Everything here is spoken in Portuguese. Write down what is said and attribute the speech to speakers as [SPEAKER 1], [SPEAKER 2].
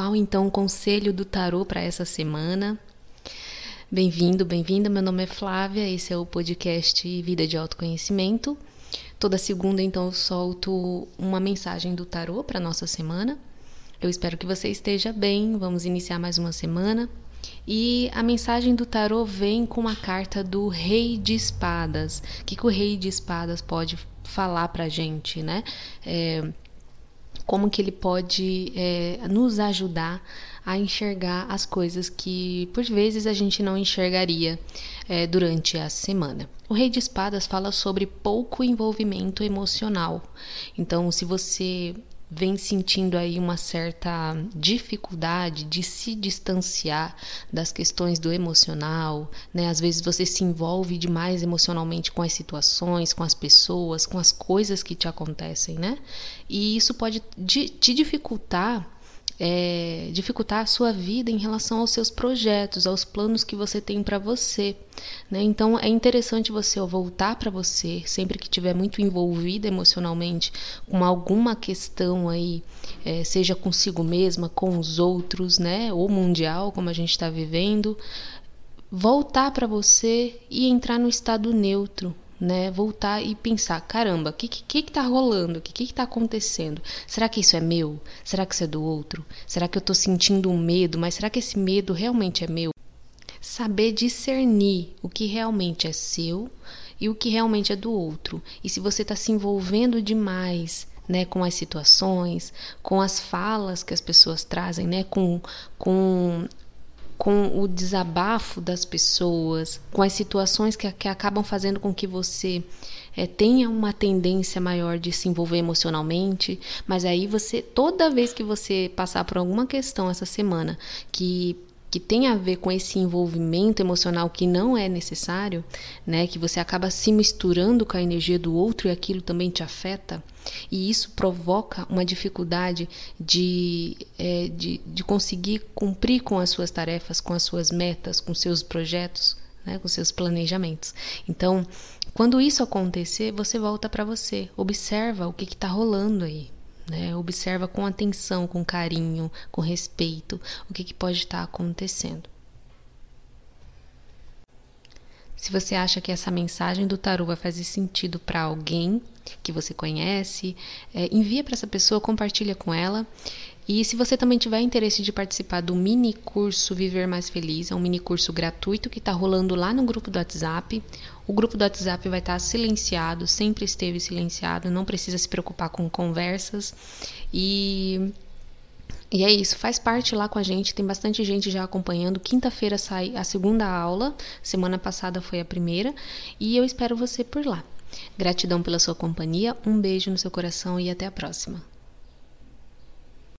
[SPEAKER 1] qual então o conselho do tarô para essa semana? Bem-vindo, bem-vinda. Meu nome é Flávia, esse é o podcast Vida de Autoconhecimento. Toda segunda, então, eu solto uma mensagem do tarô para nossa semana. Eu espero que você esteja bem. Vamos iniciar mais uma semana. E a mensagem do tarô vem com a carta do Rei de Espadas. O que, que o Rei de Espadas pode falar para gente, né? É, como que ele pode é, nos ajudar a enxergar as coisas que por vezes a gente não enxergaria é, durante a semana. O Rei de Espadas fala sobre pouco envolvimento emocional. Então, se você vem sentindo aí uma certa dificuldade de se distanciar das questões do emocional, né? Às vezes você se envolve demais emocionalmente com as situações, com as pessoas, com as coisas que te acontecem, né? E isso pode te dificultar é, dificultar a sua vida em relação aos seus projetos, aos planos que você tem para você. Né? Então é interessante você voltar para você sempre que estiver muito envolvida emocionalmente com alguma questão aí, é, seja consigo mesma, com os outros, né? ou mundial, como a gente está vivendo, voltar para você e entrar no estado neutro, né, voltar e pensar, caramba, o que, que que tá rolando? O que que tá acontecendo? Será que isso é meu? Será que isso é do outro? Será que eu estou sentindo um medo? Mas será que esse medo realmente é meu? Saber discernir o que realmente é seu e o que realmente é do outro. E se você está se envolvendo demais né, com as situações, com as falas que as pessoas trazem, né, com, com com o desabafo das pessoas, com as situações que, que acabam fazendo com que você é, tenha uma tendência maior de se envolver emocionalmente, mas aí você, toda vez que você passar por alguma questão essa semana que que tem a ver com esse envolvimento emocional que não é necessário, né, que você acaba se misturando com a energia do outro e aquilo também te afeta, e isso provoca uma dificuldade de, é, de, de conseguir cumprir com as suas tarefas, com as suas metas, com seus projetos, né, com seus planejamentos. Então, quando isso acontecer, você volta para você, observa o que está rolando aí, né? Observa com atenção, com carinho, com respeito o que, que pode estar acontecendo. Se você acha que essa mensagem do tarô vai fazer sentido para alguém que você conhece, é, envia para essa pessoa, compartilha com ela. E se você também tiver interesse de participar do mini curso Viver Mais Feliz, é um mini curso gratuito que está rolando lá no grupo do WhatsApp. O grupo do WhatsApp vai estar tá silenciado, sempre esteve silenciado, não precisa se preocupar com conversas. E e é isso, faz parte lá com a gente, tem bastante gente já acompanhando. Quinta-feira sai a segunda aula, semana passada foi a primeira, e eu espero você por lá. Gratidão pela sua companhia, um beijo no seu coração e até a próxima.